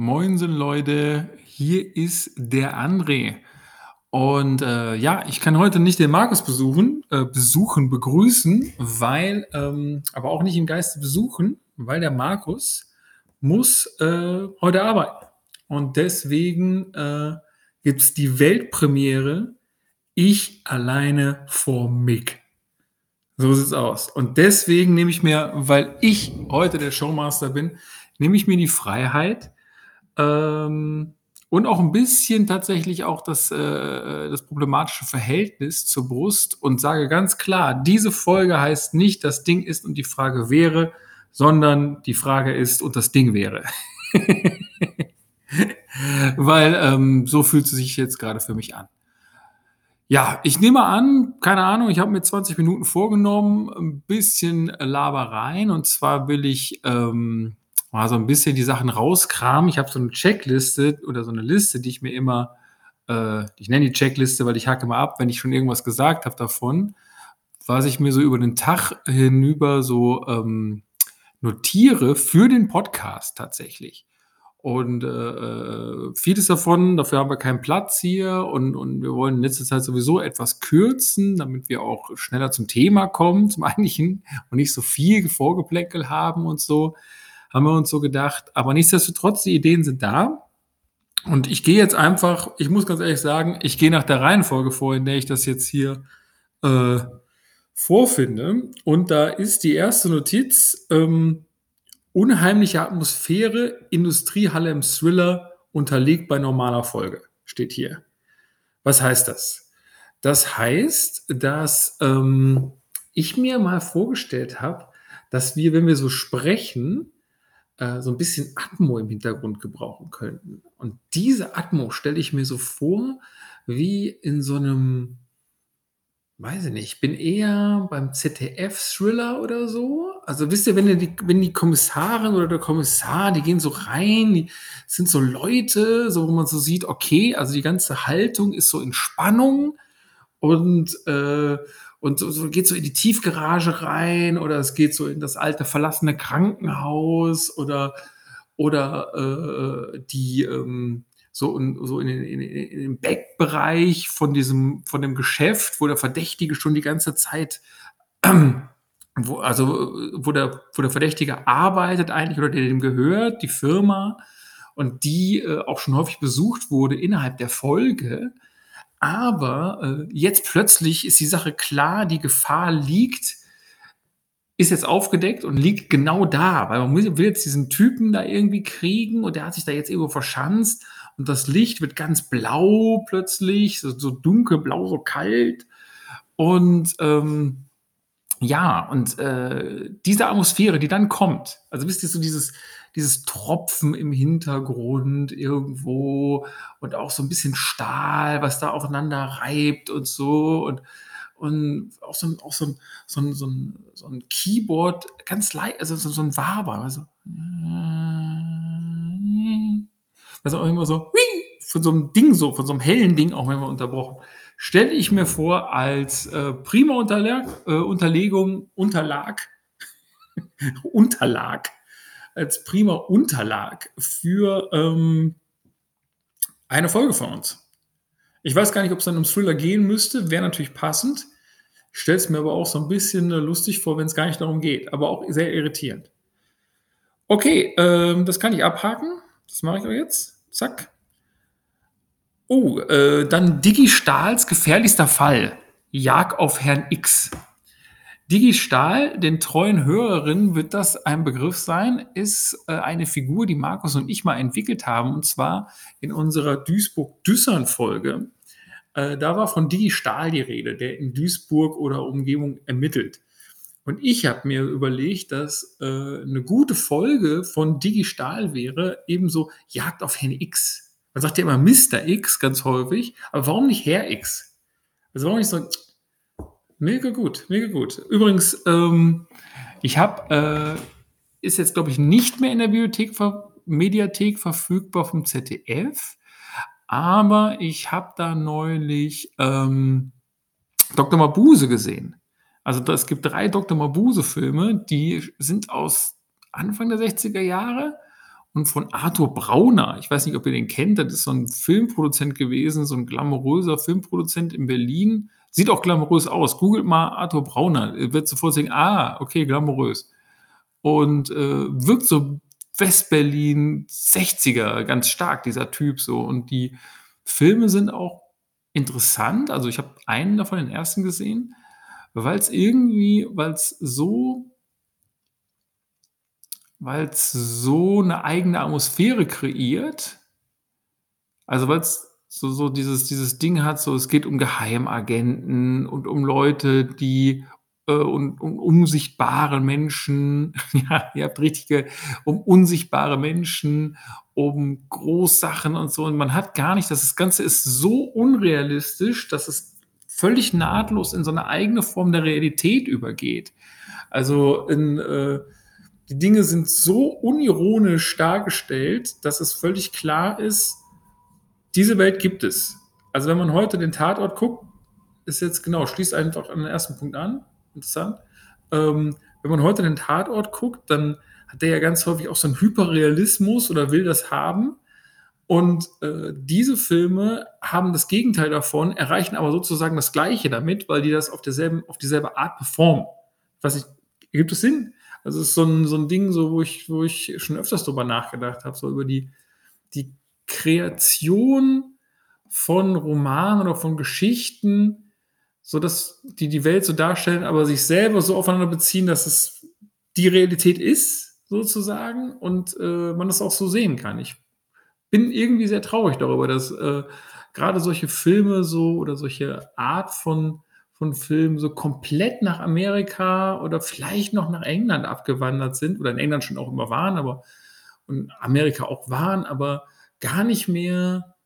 Moinsen Leute, hier ist der André. Und äh, ja, ich kann heute nicht den Markus besuchen, äh, besuchen, begrüßen, weil, ähm, aber auch nicht im Geiste besuchen, weil der Markus muss äh, heute arbeiten. Und deswegen äh, gibt es die Weltpremiere Ich alleine vor Mick. So sieht's aus. Und deswegen nehme ich mir, weil ich heute der Showmaster bin, nehme ich mir die Freiheit, ähm, und auch ein bisschen tatsächlich auch das, äh, das problematische Verhältnis zur Brust und sage ganz klar, diese Folge heißt nicht, das Ding ist und die Frage wäre, sondern die Frage ist und das Ding wäre. Weil ähm, so fühlt es sich jetzt gerade für mich an. Ja, ich nehme an, keine Ahnung, ich habe mir 20 Minuten vorgenommen, ein bisschen Labereien. Und zwar will ich ähm, mal so ein bisschen die Sachen rauskramen. Ich habe so eine Checkliste oder so eine Liste, die ich mir immer, äh, ich nenne die Checkliste, weil ich hacke mal ab, wenn ich schon irgendwas gesagt habe davon, was ich mir so über den Tag hinüber so ähm, notiere für den Podcast tatsächlich. Und äh, äh vieles davon, dafür haben wir keinen Platz hier und, und wir wollen in letzter Zeit sowieso etwas kürzen, damit wir auch schneller zum Thema kommen, zum eigentlichen und nicht so viel Vorgeplänkel haben und so haben wir uns so gedacht. Aber nichtsdestotrotz, die Ideen sind da. Und ich gehe jetzt einfach, ich muss ganz ehrlich sagen, ich gehe nach der Reihenfolge vor, in der ich das jetzt hier äh, vorfinde. Und da ist die erste Notiz, ähm, unheimliche Atmosphäre, Industriehalle im Thriller, unterlegt bei normaler Folge, steht hier. Was heißt das? Das heißt, dass ähm, ich mir mal vorgestellt habe, dass wir, wenn wir so sprechen, äh, so ein bisschen Atmo im Hintergrund gebrauchen könnten. Und diese Atmo stelle ich mir so vor, wie in so einem, weiß ich nicht, ich bin eher beim ZDF-Thriller oder so. Also wisst ihr, wenn die, wenn die Kommissarin oder der Kommissar, die gehen so rein, die sind so Leute, so wo man so sieht, okay, also die ganze Haltung ist so in Spannung und äh, und so, so geht so in die Tiefgarage rein oder es geht so in das alte verlassene Krankenhaus oder oder äh, die ähm, so, in, so in, in, in den Backbereich von diesem von dem Geschäft, wo der Verdächtige schon die ganze Zeit äh, wo, also wo der, wo der Verdächtige arbeitet eigentlich oder der dem gehört, die Firma und die äh, auch schon häufig besucht wurde innerhalb der Folge aber äh, jetzt plötzlich ist die Sache klar, die Gefahr liegt, ist jetzt aufgedeckt und liegt genau da, weil man will jetzt diesen Typen da irgendwie kriegen und der hat sich da jetzt irgendwo verschanzt und das Licht wird ganz blau plötzlich, so, so dunkelblau, so kalt. Und ähm, ja, und äh, diese Atmosphäre, die dann kommt, also wisst ihr, so dieses, dieses Tropfen im Hintergrund irgendwo und auch so ein bisschen Stahl, was da aufeinander reibt und so und, und auch so ein, auch so ein, so ein, so ein, so ein Keyboard, ganz leicht, also so, so ein Waber, also, also auch immer so, von so einem Ding so, von so einem hellen Ding, auch wenn wir unterbrochen, stelle ich mir vor als äh, prima Unterlag, äh, Unterlegung, Unterlag, Unterlag als prima Unterlag für ähm, eine Folge von uns. Ich weiß gar nicht, ob es dann um Thriller gehen müsste, wäre natürlich passend. Ich stelle es mir aber auch so ein bisschen äh, lustig vor, wenn es gar nicht darum geht, aber auch sehr irritierend. Okay, ähm, das kann ich abhaken. Das mache ich auch jetzt. Zack. Oh, äh, dann Digi Stahls gefährlichster Fall. Jag auf Herrn X. Digistahl, den treuen Hörerinnen wird das ein Begriff sein, ist äh, eine Figur, die Markus und ich mal entwickelt haben, und zwar in unserer Duisburg-Düssern-Folge. Äh, da war von Digistahl die Rede, der in Duisburg oder Umgebung ermittelt. Und ich habe mir überlegt, dass äh, eine gute Folge von Digistahl wäre ebenso Jagd auf Herrn X. Man sagt ja immer Mr. X ganz häufig, aber warum nicht Herr X? Also warum nicht so, Mega gut, mega gut. Übrigens, ähm, ich habe, äh, ist jetzt glaube ich nicht mehr in der Bibliothek, Mediathek verfügbar vom ZDF, aber ich habe da neulich ähm, Dr. Mabuse gesehen. Also es gibt drei Dr. Mabuse-Filme, die sind aus Anfang der 60er Jahre und von Arthur Brauner. Ich weiß nicht, ob ihr den kennt, das ist so 'n Filmproduzent gewesen, so 'n glamouröser Filmproduzent in Berlin. Sieht auch glamourös aus. Googelt mal Arthur Brauner, ihr werdet sofort sehen: „Ah, okay, glamourös.“ Und, äh, wirkt so West-Berlin 60er ganz stark, dieser Typ so. Und die Filme sind auch interessant. Also, ich habe einen davon, den 1. gesehen, weil's irgendwie weil's so weil's so 'ne eigene Atmosphäre kreiert. Also, weil's so so dieses dieses Ding hat, so es geht um Geheimagenten und um Leute, die äh, und um unsichtbare Menschen. Ja, ihr habt richtig ge um unsichtbare Menschen, um Großsachen und so. Und man hat gar nicht das Ganze ist so unrealistisch, dass es völlig nahtlos in so 'ne eigene Form der Realität übergeht. Also, in äh, die Dinge sind so unironisch dargestellt, dass es völlig klar ist, diese Welt gibt es. Also, wenn man heute den Tatort guckt, ist jetzt genau, schließt einfach an den 1. Punkt an, interessant. Ähm, wenn man heute den Tatort guckt, dann hat der ja ganz häufig auch so 'n Hyperrealismus oder will das haben. Und, äh, diese Filme haben das Gegenteil davon, erreichen aber sozusagen das Gleiche damit, weil die das auf derselben auf dieselbe Art performen. Weiß nicht, ergibt das Sinn? Also, es ist so 'n so 'n Ding, so wo ich wo ich schon öfters drüber nachgedacht habe, so über die die Kreation von Romanen oder von Geschichten, sodass die die Welt so darstellen, aber sich selber so aufeinander beziehen, dass es die Realität ist sozusagen und, äh, man das auch so sehen kann. Ich bin irgendwie sehr traurig darüber, dass, äh, grade solche Filme so oder solche Art von von Filmen so komplett nach Amerika oder vielleicht noch nach England abgewandert sind oder in England schon auch immer waren, aber und Amerika auch waren, aber gar nicht mehr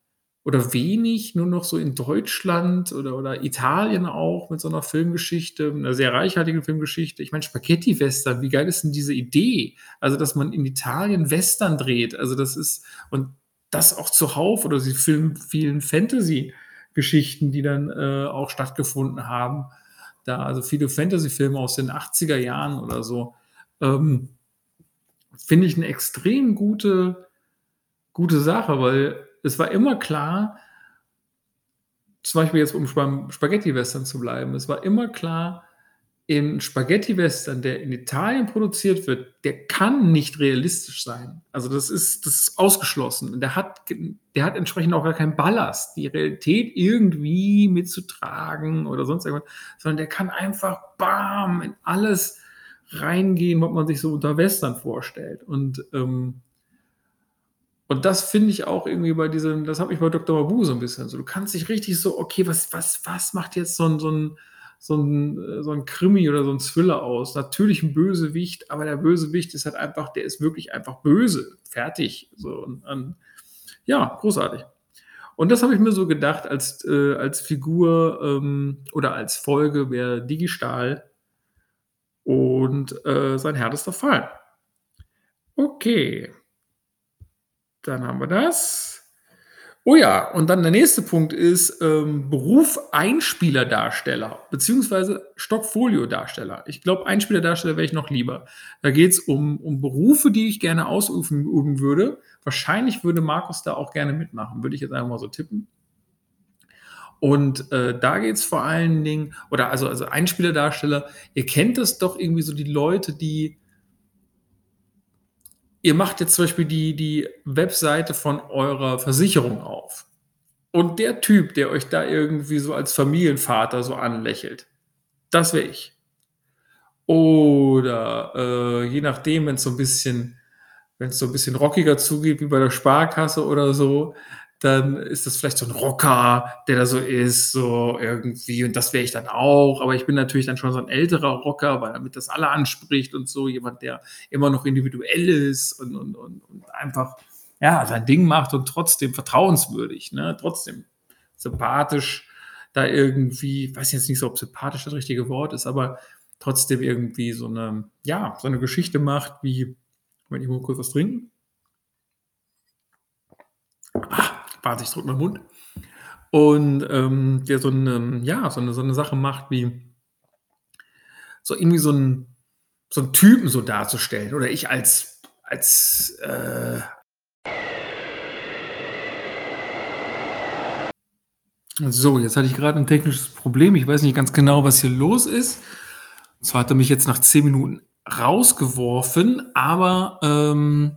oder wenig nur noch so in Deutschland oder oder Italien auch mit so 'ner Filmgeschichte, 'ner sehr reichhaltigen Filmgeschichte. Ich meine, Spaghetti-Western, wie geil ist denn diese Idee? Also, dass man in Italien Western dreht. Also, das ist und das auch zuhauf oder die Film vielen Fantasygeschichten, die dann, äh, auch stattgefunden haben. Da also, viele Fantasyfilme aus den 80er Jahren oder so, ähm, finde ich 'ne extrem gute gute Sache, weil es war immer klar zum Beispiel jetzt, um beim Spaghetti-Western zu bleiben, es war immer klar, in Spaghetti-Western, der in Italien produziert wird, der kann nicht realistisch sein. Also, das ist das ist ausgeschlossen. Der hat der hat entsprechend auch gar keinen Ballast, die Realität irgendwie mitzutragen oder sonst irgendwas, sondern der kann einfach bam in alles reingehen, was man sich so unter Western vorstellt. Und, ähm und das finde ich auch irgendwie bei diesem das hat mich bei Dr. Mabuse so 'n bisschen so. Du kannst dich richtig so okay, was was was macht jetzt so 'n so 'n so 'n äh, so 'n Krimi oder so 'n Thriller aus? Natürlich 'n Bösewicht, aber der Bösewicht ist halt einfach der ist wirklich einfach böse. Fertig. So und dann ja, großartig. Und das habe ich mir so gedacht als äh, als Figur, ähm, oder als Folge wäre Digi-Stahl und, äh, sein härtester Fall. Okay. Dann haben wir das. Oh ja, und dann der nächste Punkt ist, ähm, Beruf Einspielerdarsteller beziehungsweise Stockfolio-Darsteller. Ich glaube, Einspielerdarsteller wäre ich noch lieber. Da geht's um um Berufe, die ich gerne ausüfen üben würde. Wahrscheinlich würde Markus da auch gerne mitmachen, würde ich jetzt einfach mal so tippen. Und, äh, da geht's vor allen Dingen oder also also Einspielerdarsteller, ihr kennt das doch irgendwie so die Leute, die Ihr macht jetzt zum Beispiel die die Webseite von eurer Versicherung auf. Und der Typ, der euch da irgendwie so als Familienvater so anlächelt, das wäre ich. Oder, äh, je nachdem, wenn's so 'n bisschen wenn's so 'n bisschen rockiger zugeht wie bei der Sparkasse oder so, dann ist das vielleicht so 'n Rocker, der da so ist, so irgendwie und das wäre ich dann auch. Aber ich bin natürlich dann schon so 'n älterer Rocker, weil damit das alle anspricht und so, jemand, der immer noch individuell ist und und und und einfach, ja, sein Ding macht und trotzdem vertrauenswürdig, ne? Trotzdem sympathisch da irgendwie weiß jetzt nicht so, ob sympathisch das richtige Wort ist, aber trotzdem irgendwie so 'ne ja, so 'ne Geschichte macht wie Moment, ich muss kurz was trinken. Ah, warte, ich drücke meinen Mund. Und, ähm, der so 'ne ja, so 'ne so 'ne Sache macht wie so irgendwie so 'n so 'n Typen so darzustellen oder ich als als, äh So, jetzt hatte ich grad 'n technisches Problem. Ich weiß nicht ganz genau, was hier los ist. Zwar hat er mich jetzt nach 10 Minuten rausgeworfen, aber, ähm,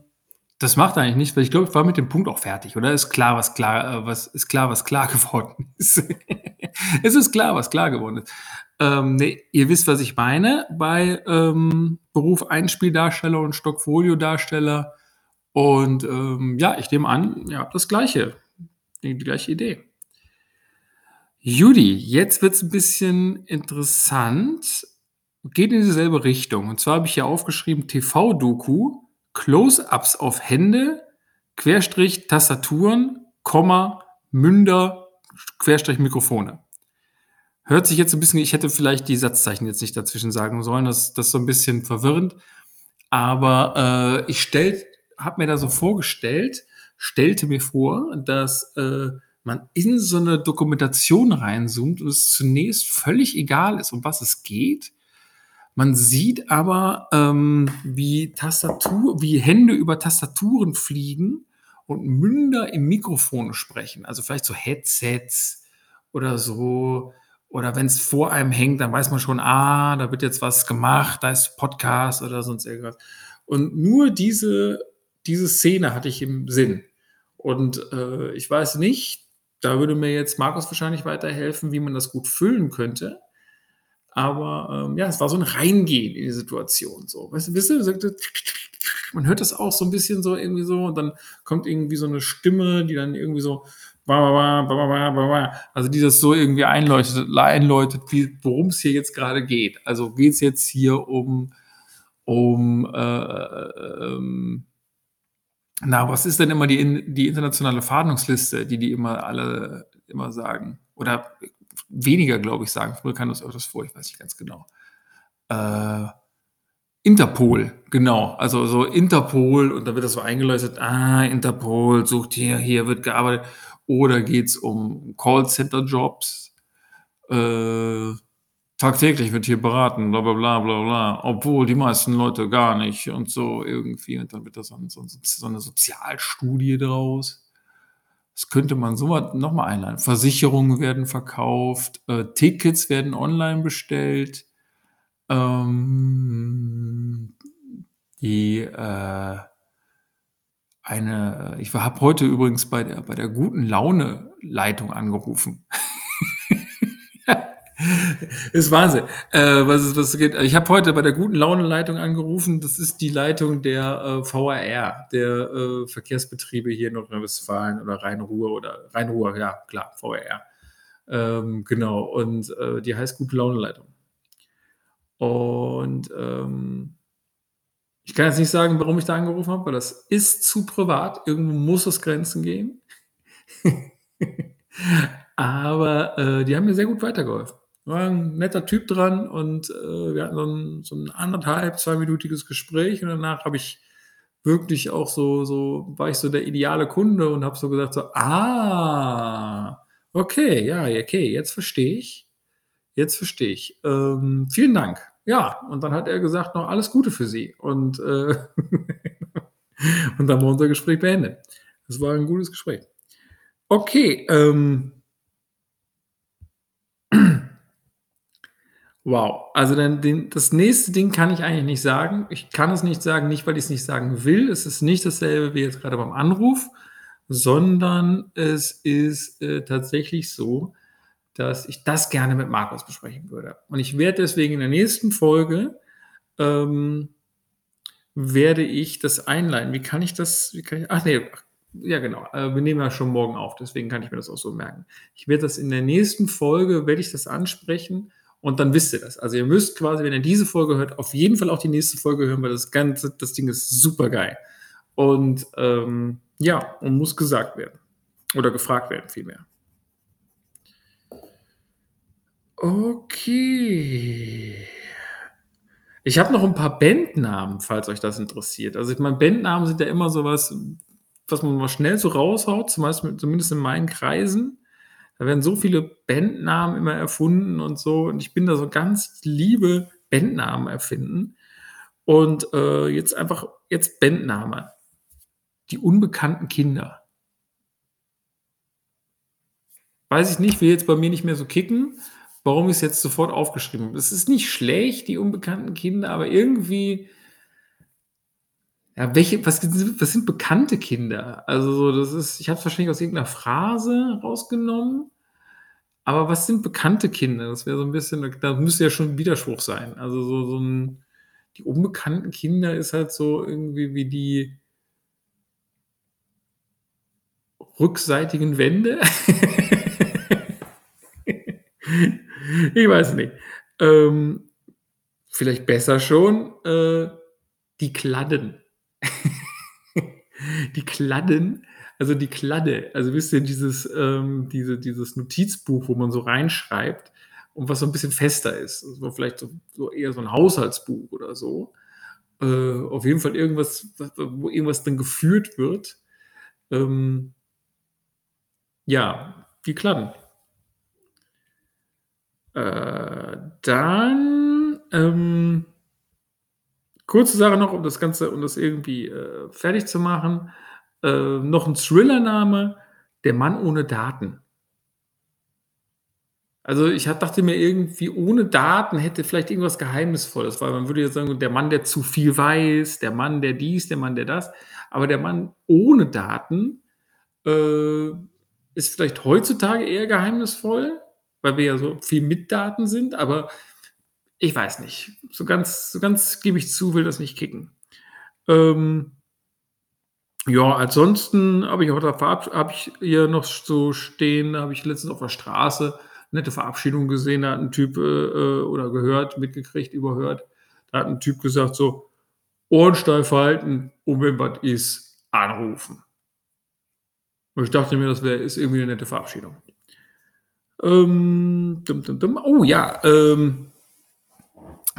das macht eigentlich nichts, weil ich glaube, ich war mit dem Punkt auch fertig, oder? Ist klar, was klar äh, was ist klar, was klar geworden ist. Es ist klar, was klar geworden ist. Ähm, ne, ihr wisst, was ich meine bei, ähm, Beruf Einspieldarsteller und Stock-Folio-Darsteller. Und, ähm, ja, ich nehme an, ihr habt das Gleiche die gleiche Idee. Judy, jetzt wird's 'n bisschen interessant. Geht in dieselbe Richtung. Und zwar habe ich hier aufgeschrieben TV-Doku, Close-ups auf Hände, Querstrich Tastaturen, Komma, Münder, Querstrich Mikrofone. Hört sich jetzt so 'n bisschen ich hätte vielleicht die Satzzeichen jetzt nicht dazwischen sagen sollen. Das das ist so 'n bisschen verwirrend. Aber, äh, ich habe mir da so vorgestellt stellte mir vor, dass, äh, man in so 'ne Dokumentation reinzoomt und es zunächst völlig egal ist, um was es geht. Man sieht aber, ähm, wie Tastatur wie Hände über Tastaturen fliegen und Münder in Mikrofone sprechen. Also, vielleicht so Headsets oder so. Oder wenn's vor einem hängt, dann weiß man schon: „Ah, da wird jetzt was gemacht, da ist Podcast oder sonst irgendwas.“ Und nur diese diese Szene hatte ich im Sinn. Und, äh, ich weiß nicht, da würde mir jetzt Markus wahrscheinlich weiterhelfen, wie man das gut füllen könnte. Aber, ähm, ja, es war so 'n Reingehen in die Situation so. Weißt du wisst ihr, man hört das auch so 'n bisschen so irgendwie so und dann kommt irgendwie so 'ne Stimme, die dann irgendwie so also, die das so irgendwie einleuchtet einläutet, wie worum's hier jetzt grade geht. Also, geht's jetzt hier um um, äh, ähm na, was ist denn immer die die internationale Fahndungsliste, die die immer alle immer sagen? Oder weniger, glaube ich, sagen. Früher kam das öfters vor, ich weiß nicht ganz genau. Äh, Interpol, genau. Also, so Interpol und da wird das so eingeleuchtet: „Ah, Interpol sucht hier hier wird gearbeitet.“ Oder geht's um Callcenter-Jobs? Äh, tagtäglich wird hier beraten, bla bla bla bla bla, obwohl die meisten Leute gar nicht und so irgendwie. Und dann wird da so so so 'ne Sozialstudie draus. Das könnte man so was noch mal einleiten. Versicherungen werden verkauft, äh, Tickets werden online bestellt. Ähm, die, äh eine ich war habe heute übrigens bei der bei der Guten-Laune-Leitung angerufen. Ist Wahnsinn, äh, was es was geht. Ich habe heute bei der Guten-Laune-Leitung angerufen. Das ist die Leitung der, äh, VRR, der, äh, Verkehrsbetriebe hier in Nordrhein-Westfalen oder Rhein-Ruhr oder Rhein-Ruhr, ja klar, VRR. Ähm, genau und, äh, die heißt Gute-Laune-Leitung. Und, ähm ich kann jetzt nicht sagen, warum ich da angerufen habe, weil das ist zu privat. Irgendwo muss es Grenzen geben. Aber, äh, die haben mir sehr gut weitergeholfen. War 'n netter Typ dran und, äh, wir hatten so 'n so 'n 1 1/2, zweiminütiges Gespräch und danach habe ich wirklich auch so so war ich so der ideale Kunde und habe so gesagt so: „Ah, okay, ja, okay, jetzt verstehe ich. Jetzt verstehe ich. Ähm, vielen Dank.“ Ja, und dann hat er gesagt noch: „Alles Gute für Sie.“ Und, äh und dann wir unser Gespräch beendet. Das war 'n gutes Gespräch. Okay, ähm Wow. Also, dann den das nächste Ding kann ich eigentlich nicht sagen. Ich kann es nicht sagen, nicht, weil ich's nicht sagen will. Es ist nicht dasselbe wie jetzt grade beim Anruf, sondern es ist, äh, tatsächlich so, dass ich das gerne mit Markus besprechen würde. Und ich werde deswegen in der nächsten Folge, ähm werde ich das einleiten. Wie kann ich das kann ich ach ne, ja genau, äh, wir nehmen ja schon morgen auf, deswegen kann ich mir das auch so merken. Ich werde das in der nächsten Folge werde ich das ansprechen und dann wisst ihr das. Also, ihr müsst quasi, wenn ihr diese Folge hört, auf jeden Fall auch die nächste Folge hören, weil das Ganze das Ding ist supergeil. Und, ähm, ja, und muss gesagt werden oder gefragt werden vielmehr. Okay. Ich habe noch 'n paar Bandnamen, falls euch das interessiert. Also, ich meine, Bandnamen sind ja immer so was, man mal schnell so raushaut, zumindest in meinen Kreisen. Da werden so viele Bandnamen immer erfunden und so und ich bin da so ganz liebe Bandnamen erfinden. Und, äh, jetzt einfach jetzt Bandname: „Die unbekannten Kinder.“ Weiß ich nicht, will jetzt bei mir nicht mehr so kicken, warum ich's jetzt sofort aufgeschrieben habe. Es ist nicht schlecht, „Die unbekannten Kinder“, aber irgendwie ja, welche was was sind bekannte Kinder? Also, so das ist ich habe es wahrscheinlich aus irgend 'ner Phrase rausgenommen, aber was sind bekannte Kinder? Das wäre so 'n bisschen da müsste ja schon 'n Widerspruch sein. Also, so so 'n „Die unbekannten Kinder“ ist halt so irgendwie wie die rückseitigen Wände? Ich weiß nicht. Ähm, vielleicht besser schon, äh, „Die Kladden.“ Die Kladden, also die Kladde. Also, wisst ihr, dieses, ähm diese dieses Notizbuch, wo man so reinschreibt und was so 'n bisschen fester ist. So vielleicht so so eher so 'n Haushaltsbuch oder so. Äh, auf jeden Fall irgendwas, wo irgendwas drin geführt wird. Ähm ja, die Kladden. Äh, dann, ähm kurze Sache noch, um das Ganze um das irgendwie, äh, fertig zu machen. Äh, noch 'n Thrillername: „Der Mann ohne Daten.“ Also, ich ha dachte mir irgendwie, ohne Daten hätte vielleicht irgendwas Geheimnisvolles, weil man würde jetzt sagen: „Der Mann, der zu viel weiß, der Mann, der dies, der Mann, der das.“ Aber der Mann ohne Daten, äh, ist vielleicht heutzutage eher geheimnisvoll, weil wir ja so viel mit Daten sind, aber ich weiß nicht. So ganz so ganz gebe ich zu, will das nicht kicken. Ähm ja, ansonsten habe ich auch da verabsch habe ich hier noch so stehen habe ich letztens auf der Straße nette Verabschiedung gesehen, da hat 'n Typ, äh, äh oder gehört, mitgekriegt, überhört. Da hat 'n Typ gesagt so: „Ohren steif halten und wenn was ist, anrufen.“ Und ich dachte mir, das wäre ist irgendwie 'ne nette Verabschiedung. Ähm, dum, dum, dum. Oh ja, ähm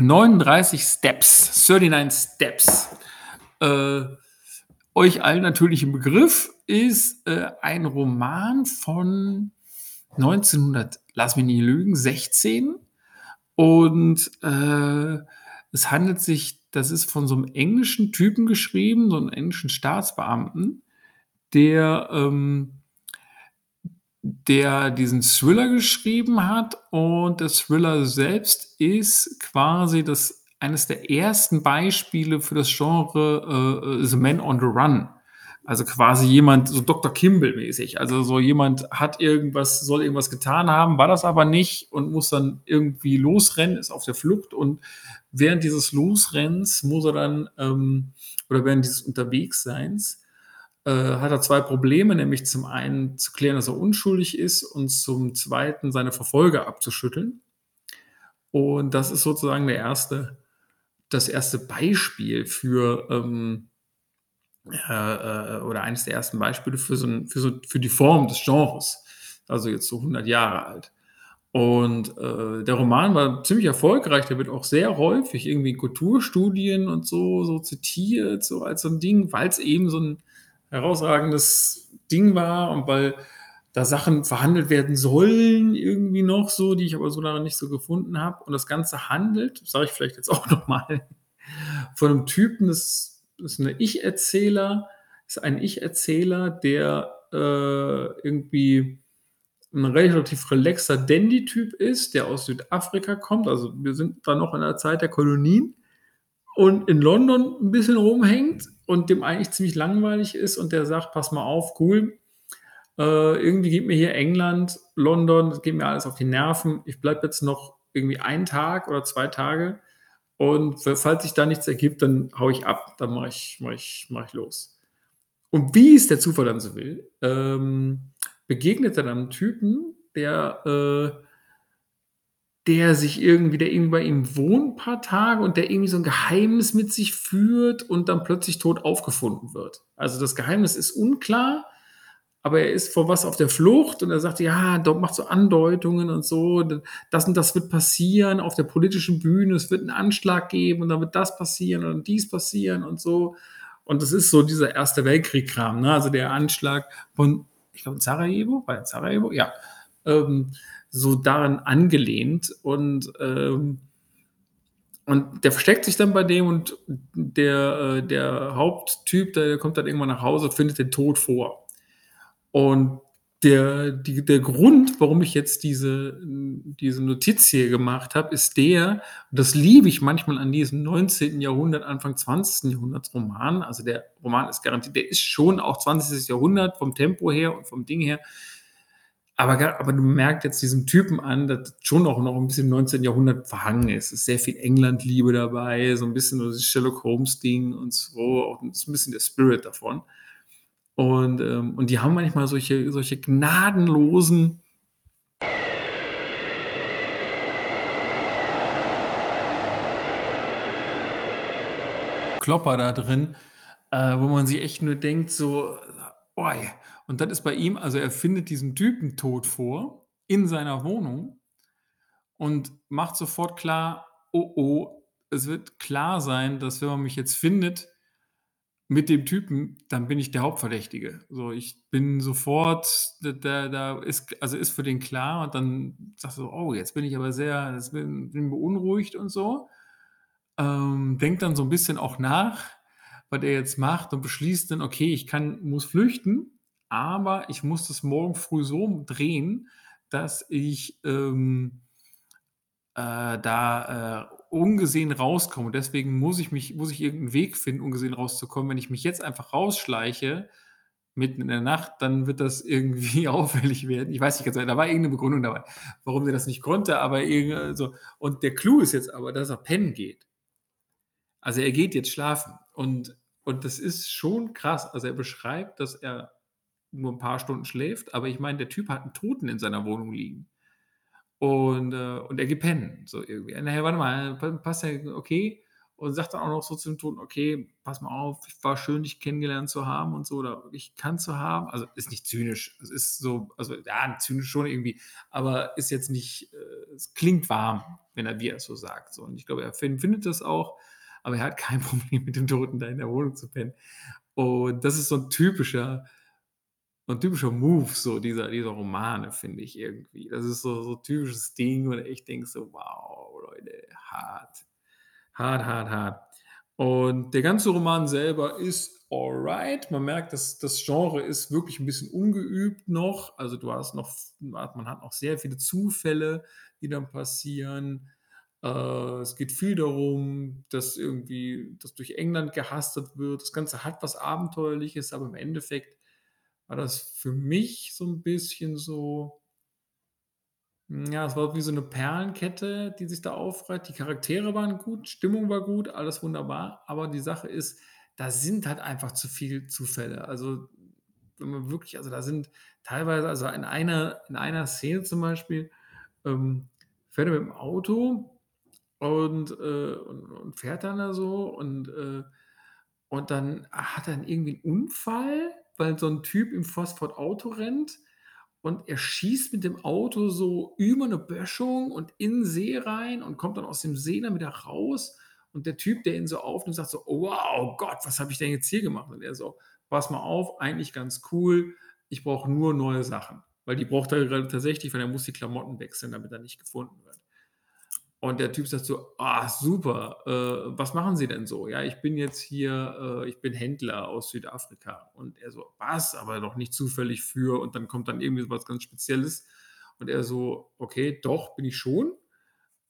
39 Steps, 39 Steps. Äh, euch allen natürlich 'n Begriff, ist, äh, ein Roman von 1900 lass mich nicht lügen, 16 und, äh, es handelt sich das ist von so 'nem englischen Typen geschrieben, so 'n englischen Staatsbeamten, der, ähm der diesen Thriller geschrieben hat und der Thriller selbst ist quasi das eines der ersten Beispiele für das Genre, äh, „The Man on the Run“. Also, quasi jemand so Doktor Kimble-mäßig. Also, so jemand hat irgendwas soll irgendwas getan haben, war das aber nicht und muss dann irgendwie losrennen, ist auf der Flucht und während dieses Losrennens muss er dann, ähm oder während dieses Unterwegsseins, äh, hat er 2 Probleme, nämlich zum einen zu klären, dass er unschuldig ist und zum Zweiten seine Verfolger abzuschütteln. Und das ist sozusagen der erste das erste Beispiel für, ähm, äh, äh oder eines der ersten Beispiele für so 'n für so für die Form des Genres, also jetzt so 100 Jahre alt. Und, äh, der Roman war ziemlich erfolgreich, der wird auch sehr häufig irgendwie in Kulturstudien und so so zitiert, so als so 'n Ding, weil's eben so 'n herausragendes Ding war und weil da Sachen verhandelt werden sollen irgendwie noch so, die ich aber so darin nicht so gefunden habe. Und das Ganze handelt, sage ich vielleicht jetzt auch noch mal, von 'nem Typen, das ist 'ne Ich-Erzähler ist ein Ich-Erzähler, der, äh, irgendwie 'n relativ relaxter Dandy-Typ ist, der aus Südafrika kommt. Also, wir sind da noch in der Zeit der Kolonien und in London 'n bisschen rumhängt und dem eigentlich ziemlich langweilig ist und der sagt: „Pass mal auf, cool, äh, irgendwie geht mir hier England, London das geht mir alles auf die Nerven. Ich bleibe jetzt noch irgendwie 1 Tag oder 2 Tage und falls sich da nichts ergibt, dann haue ich ab. Dann mache ich mache ich mache ich los.“ Und wie es der Zufall dann so will, ähm, begegnet er dann 'nem Typen, der, äh der sich irgendwie der irgendwie bei ihm wohnt paar Tage und der irgendwie so 'n Geheimnis mit sich führt und dann plötzlich tot aufgefunden wird. Also, das Geheimnis ist unklar, aber er ist vor was auf der Flucht und er sagt: „Ja, doch“ macht so Andeutungen und so: „D das und das wird passieren auf der politischen Bühne. Es wird 'n Anschlag geben und dann wird das passieren und dies passieren“ und so. Und das ist so dieser Erster Weltkrieg-Kram, ne? Also, der Anschlag von ich glaube Sarajevo, war in Sarajevo? Ja. Ähm, so daran angelehnt und, ähm Und der versteckt sich dann bei dem und der, äh der Haupttyp, der kommt dann irgendwann nach Hause, findet den tot vor. Und der die der Grund, warum ich jetzt diese diese Notiz hier gemacht habe, ist der und das liebe ich manchmal an diesem 19. Jahrhundert, Anfang 20. Jahrhunderts-Roman. Also, der Roman ist garantiert der ist schon auch 20. Jahrhundert vom Tempo her und vom Ding her. Aber aber du merkst jetzt diesem Typen an, dass schon auch noch 'n bisschen im 19. Jahrhundert verhangen ist. Es ist sehr viel England-Liebe dabei, so 'n bisschen das Sherlock-Holmes-Ding und so, auch 'n bisschen der Spirit davon. Und, ähm und die haben manchmal solche solche gnadenlosen Klopper da drin, äh, wo man sich echt nur denkt so: „Oi.“ Und das ist bei ihm also, er findet diesen Typen tot vor in seiner Wohnung und macht sofort klar: „Oh, oh, es wird klar sein, dass wenn man mich jetzt findet mit dem Typen, dann bin ich der Hauptverdächtige.“ So, ich bin sofort da da ist also, ist für den klar und dann er so: „Oh, jetzt bin ich aber sehr jetzt bin bin beunruhigt“ und so. Ähm, denkt dann so 'n bisschen auch nach, was er jetzt macht und beschließt dann: „Okay, ich kann muss flüchten, aber ich muss das morgen früh so drehen, dass ich, ähm, äh, da, äh, ungesehen rauskomme. Deswegen muss ich mich muss ich irgend 'n Weg finden, ungesehen rauszukommen. Wenn ich mich jetzt einfach rausschleiche, mitten in der Nacht, dann wird das irgendwie auffällig werden.“ Ich weiß nicht ganz genau, da war irgend 'ne Begründung dabei, warum der das nicht konnte, aber äh, so. Und der Clou ist jetzt aber, dass er pennen geht. Also, er geht jetzt schlafen und und das ist schon krass. Also, er beschreibt, dass er nur 'n paar Stunden schläft, aber ich meine, der Typ hat 'n Toten in seiner Wohnung liegen. Und, äh und er geht pennen, so irgendwie. „Na ja, warte mal, pa passt ja okay.“ Und sagt dann auch noch so zum Toten: „Okay, pass mal auf, war schön, dich kennengelernt zu haben und so oder dich gekannt zu haben.“ Also, ist nicht zynisch. Es ist so also, ja, zynisch schon irgendwie, aber ist jetzt nicht äh, es klingt warm, wenn er wie er es so sagt, so. Und ich glaube, er fin findet das auch, aber er hat kein Problem mit dem Toten da in der Wohnung zu pennen. Und das ist so 'n typischer so 'n typischer Move so dieser dieser Romane, finde ich irgendwie. Das ist so so typisches Ding, wo du echt denkst so: „Wow, Leute, hart. Hart, hart, hart.“ Und der ganze Roman selber ist alright. Man merkt, dass das Genre ist wirklich 'n bisschen ungeübt noch. Also, du hast noch man hat noch sehr viele Zufälle, die dann passieren. Äh, es geht viel darum, dass irgendwie dass durch England gehastet wird. Das Ganze hat was Abenteuerliches, aber im Endeffekt war das für mich so 'n bisschen so hm, ja, es war wie so 'ne Perlenkette, die sich da aufreiht. Die Charaktere waren gut, Stimmung war gut, alles wunderbar, aber die Sache ist, da sind halt einfach zu viel Zufälle. Also, wenn man wirklich also, da sind teilweise also, in einer in einer Szene zum Beispiel, ähm, fährt er mit'm Auto und, äh und und fährt dann da so und, äh und dann hat er irgendwie 'n Unfall, weil so 'n Typ vors vors Auto rennt und er schießt mit dem Auto so über 'ne Böschung und in 'n See rein und kommt dann aus dem See dann wieder raus. Und der Typ, der ihn so aufnimmt, sagt so: „Oh wow, Gott, was habe ich denn jetzt hier gemacht?“ Und er so: „Pass mal auf, eigentlich ganz cool. Ich brauche nur neue Sachen.“ Weil die braucht er gerade tatsächlich, weil er muss die Klamotten wechseln, damit er nicht gefunden wird. Und der Typ sagt so: „Ah, super, äh, was machen Sie denn so?“ „Ja, ich bin jetzt hier äh, ich bin Händler aus Südafrika.“ Und er so: „Was? Aber doch nicht zufällig für“ und dann kommt dann irgendwie so was ganz Spezielles. Und er so: „Okay, doch, bin ich schon.“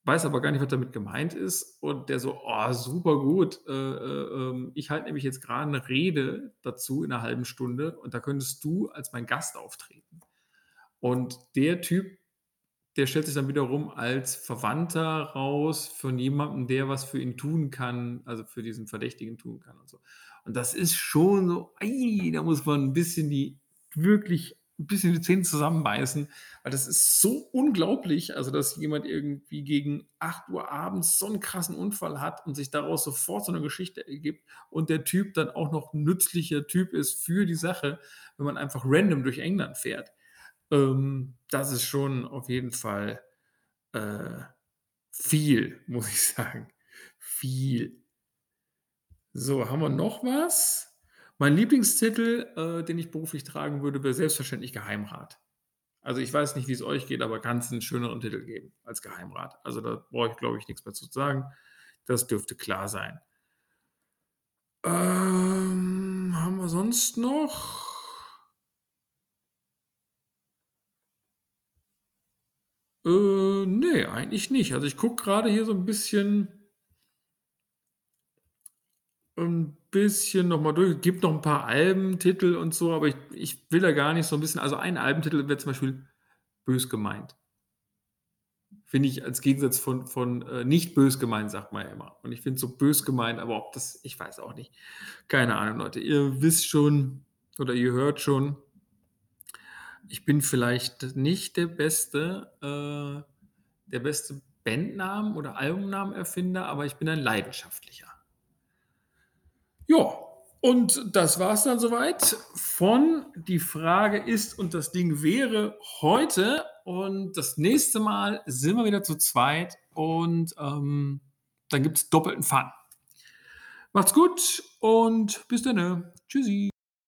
Weiß aber gar nicht, was damit gemeint ist. Und der so: „Oh, super gut. Äh, äh, ähm, ich halte nämlich jetzt grade 'ne Rede dazu in 'ner 1/2 Stunde und da könntest du als mein Gast auftreten.“ Und der Typ, der stellt sich dann wiederum als Verwandter raus von jemandem, der was für ihn tun kann also, für diesen Verdächtigen tun kann und so. Und das ist schon so, ei, da muss man 'n bisschen die wirklich 'n bisschen die Zähne zusammenbeißen, weil das ist so unglaublich, also, dass jemand irgendwie gegen 8:00 abends so 'n krassen Unfall hat und sich daraus sofort so 'ne Geschichte ergibt und der Typ dann auch noch nützlicher Typ ist für die Sache, wenn man einfach random durch England fährt. Ähm, das ist schon auf jeden Fall, äh, viel, muss ich sagen. Viel. So, haben wir noch was? Mein Lieblingstitel, äh, den ich beruflich tragen würde, wäre selbstverständlich Geheimrat. Also, ich weiß nicht, wie's euch geht, aber kann's 'n schöneren Titel geben als Geheimrat? Also, da brauche ich, glaube ich, nix mehr zu sagen. Das dürfte klar sein. Ähm, haben wir sonst noch? Äh, ne, eigentlich nicht. Also, ich gucke grade hier so 'n bisschen 'n bisschen noch mal durch. Gibt noch 'n paar Albentitel und so, aber ich ich will da gar nicht so 'n bisschen also, ein Albentitel wäre zum Beispiel „Bös gemeint“. Finde ich als Gegensatz von von, äh, „Nicht bös gemeint“, sagt man ja immer. Und ich finde so „Bös gemeint“, aber ob das ich weiß auch nicht. Keine Ahnung, Leute. Ihr wisst schon oder ihr hört schon ich bin vielleicht nicht der beste äh, der beste Bandnamen oder Albumnamenerfinder, aber ich bin ein leidenschaftlicher. Ja, und das war's dann so weit von „Die Frage ist und das Ding wäre“ heute. Und das nächste Mal sind wir wieder zu zweit und, ähm, dann gibt's doppelten Fun. Macht's gut und bis denne. Tschüssi.